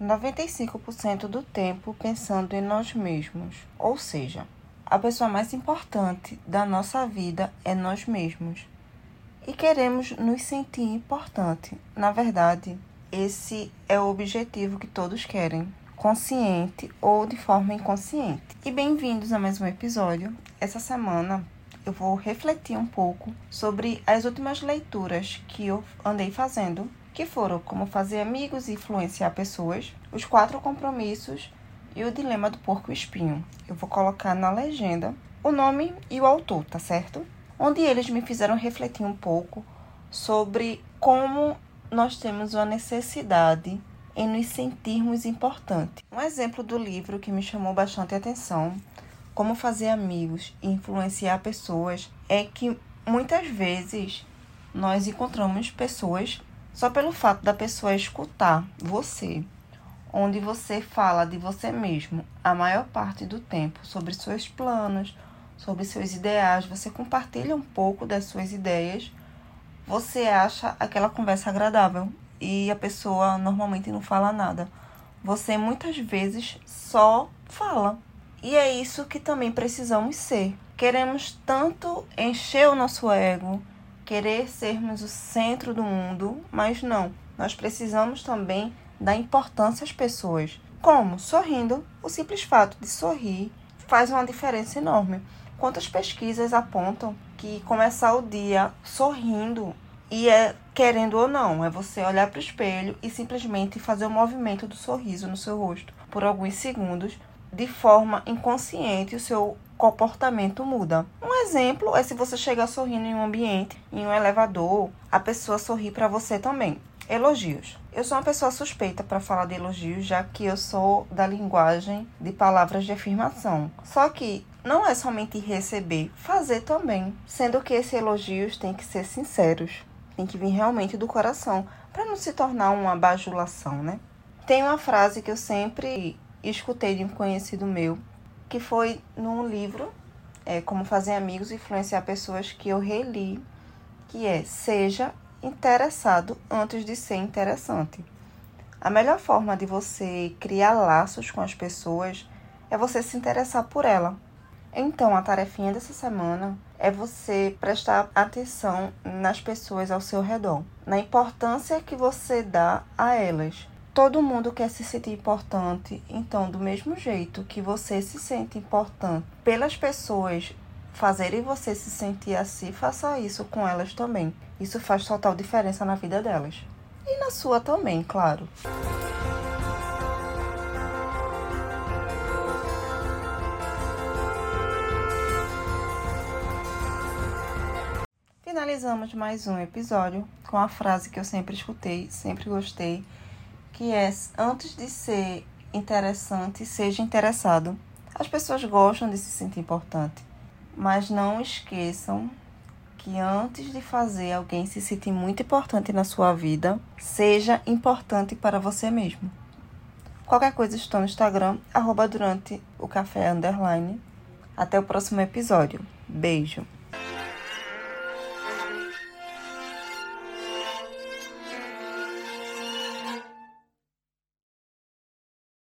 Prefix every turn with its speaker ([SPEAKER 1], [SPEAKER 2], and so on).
[SPEAKER 1] 95% do tempo pensando em nós mesmos. Ou seja, a pessoa mais importante da nossa vida é nós mesmos. E queremos nos sentir importante. Na verdade, esse é o objetivo que todos querem, consciente ou de forma inconsciente. E bem-vindos a mais um episódio. Essa semana eu vou refletir um pouco sobre as últimas leituras que eu andei fazendo que foram Como Fazer Amigos e Influenciar Pessoas, Os Quatro Compromissos e o Dilema do Porco Espinho. Eu vou colocar na legenda o nome e o autor, tá certo? Onde eles me fizeram refletir um pouco sobre como nós temos uma necessidade em nos sentirmos importantes. Um exemplo do livro que me chamou bastante atenção, Como Fazer Amigos e Influenciar Pessoas, é que muitas vezes nós encontramos pessoas só pelo fato da pessoa escutar você onde você fala de você mesmo a maior parte do tempo, sobre seus planos, sobre seus ideais, você compartilha um pouco das suas ideias, você acha aquela conversa agradável e a pessoa normalmente não fala nada. Você muitas vezes só fala. E é isso que também precisamos ser. Queremos tanto encher o nosso ego, querer sermos o centro do mundo, mas não. Nós precisamos também dar importância às pessoas. Como? Sorrindo. O simples fato de sorrir faz uma diferença enorme. Quantas pesquisas apontam que começar o dia sorrindo e é querendo ou não, é você olhar para o espelho e simplesmente fazer o movimento do sorriso no seu rosto por alguns segundos, de forma inconsciente, o seu comportamento muda. Um exemplo é se você chegar sorrindo em um ambiente, em um elevador, a pessoa sorri para você também. Elogios. Eu sou uma pessoa suspeita para falar de elogios, já que eu sou da linguagem de palavras de afirmação. Só que não é somente receber, fazer também. Sendo que esses elogios têm que ser sinceros, tem que vir realmente do coração, para não se tornar uma bajulação, né? Tem uma frase que eu sempre escutei de um conhecido meu, que foi num livro, é, Como Fazer Amigos e Influenciar Pessoas, que eu reli, que é Seja interessado antes de ser interessante. A melhor forma de você criar laços com as pessoas é você se interessar por ela. Então, a tarefinha dessa semana é você prestar atenção nas pessoas ao seu redor, na importância que você dá a elas. Todo mundo quer se sentir importante, então, do mesmo jeito que você se sente importante pelas pessoas fazerem você se sentir assim, faça isso com elas também. Isso faz total diferença na vida delas. E na sua também, claro. Finalizamos mais um episódio com a frase que eu sempre escutei, sempre gostei, que é antes de ser interessante, seja interessado. As pessoas gostam de se sentir importante, mas não esqueçam que antes de fazer alguém se sentir muito importante na sua vida, seja importante para você mesmo. Qualquer coisa estou no Instagram, arroba durante o café underline. Até o próximo episódio. Beijo!